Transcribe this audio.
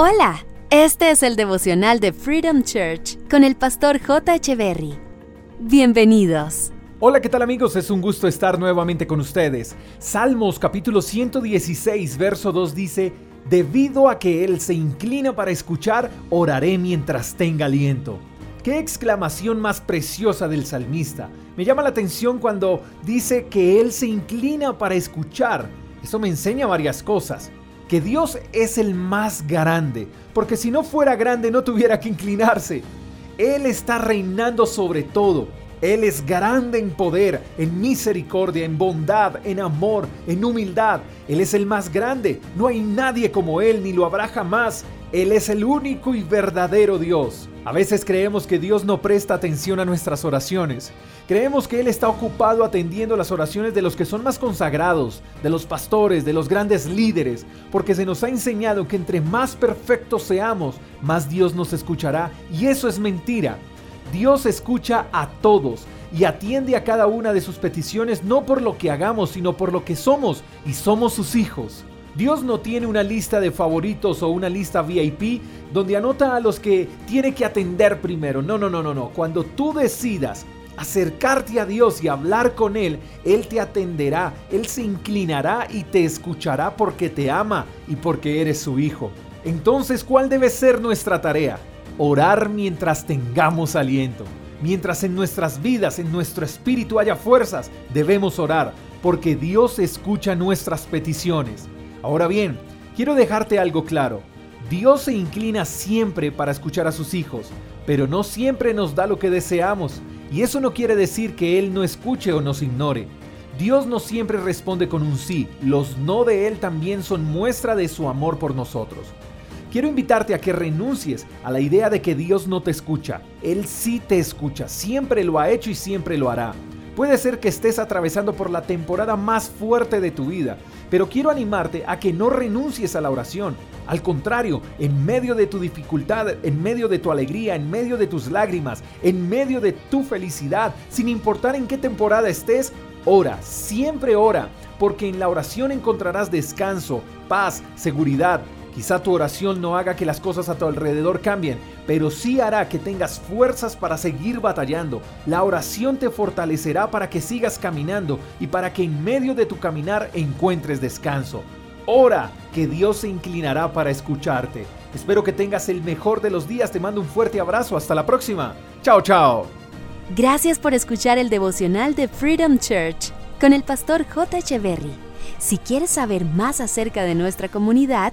Hola, este es el devocional de Freedom Church con el pastor J. Berry. Bienvenidos. Hola, ¿qué tal amigos? Es un gusto estar nuevamente con ustedes. Salmos capítulo 116, verso 2 dice, Debido a que Él se inclina para escuchar, oraré mientras tenga aliento. Qué exclamación más preciosa del salmista. Me llama la atención cuando dice que Él se inclina para escuchar. Eso me enseña varias cosas que Dios es el más grande, porque si no fuera grande no tuviera que inclinarse. Él está reinando sobre todo. Él es grande en poder, en misericordia, en bondad, en amor, en humildad. Él es el más grande. No hay nadie como Él, ni lo habrá jamás. Él es el único y verdadero Dios. A veces creemos que Dios no presta atención a nuestras oraciones. Creemos que Él está ocupado atendiendo las oraciones de los que son más consagrados, de los pastores, de los grandes líderes, porque se nos ha enseñado que entre más perfectos seamos, más Dios nos escuchará. Y eso es mentira. Dios escucha a todos y atiende a cada una de sus peticiones no por lo que hagamos, sino por lo que somos, y somos sus hijos. Dios no tiene una lista de favoritos o una lista VIP donde anota a los que tiene que atender primero. No, no, no, no, no. Cuando tú decidas acercarte a Dios y hablar con Él, Él te atenderá, Él se inclinará y te escuchará porque te ama y porque eres su hijo. Entonces, ¿cuál debe ser nuestra tarea? Orar mientras tengamos aliento. Mientras en nuestras vidas, en nuestro espíritu haya fuerzas, debemos orar, porque Dios escucha nuestras peticiones. Ahora bien, quiero dejarte algo claro. Dios se inclina siempre para escuchar a sus hijos, pero no siempre nos da lo que deseamos, y eso no quiere decir que Él no escuche o nos ignore. Dios no siempre responde con un sí, los no de Él también son muestra de su amor por nosotros. Quiero invitarte a que renuncies a la idea de que Dios no te escucha. Él sí te escucha, siempre lo ha hecho y siempre lo hará. Puede ser que estés atravesando por la temporada más fuerte de tu vida, pero quiero animarte a que no renuncies a la oración. Al contrario, en medio de tu dificultad, en medio de tu alegría, en medio de tus lágrimas, en medio de tu felicidad, sin importar en qué temporada estés, ora, siempre ora, porque en la oración encontrarás descanso, paz, seguridad, Quizá tu oración no haga que las cosas a tu alrededor cambien, pero sí hará que tengas fuerzas para seguir batallando. La oración te fortalecerá para que sigas caminando y para que en medio de tu caminar encuentres descanso. Ora, que Dios se inclinará para escucharte. Espero que tengas el mejor de los días. Te mando un fuerte abrazo. Hasta la próxima. Chao, chao. Gracias por escuchar el devocional de Freedom Church con el pastor J. Echeverry. Si quieres saber más acerca de nuestra comunidad,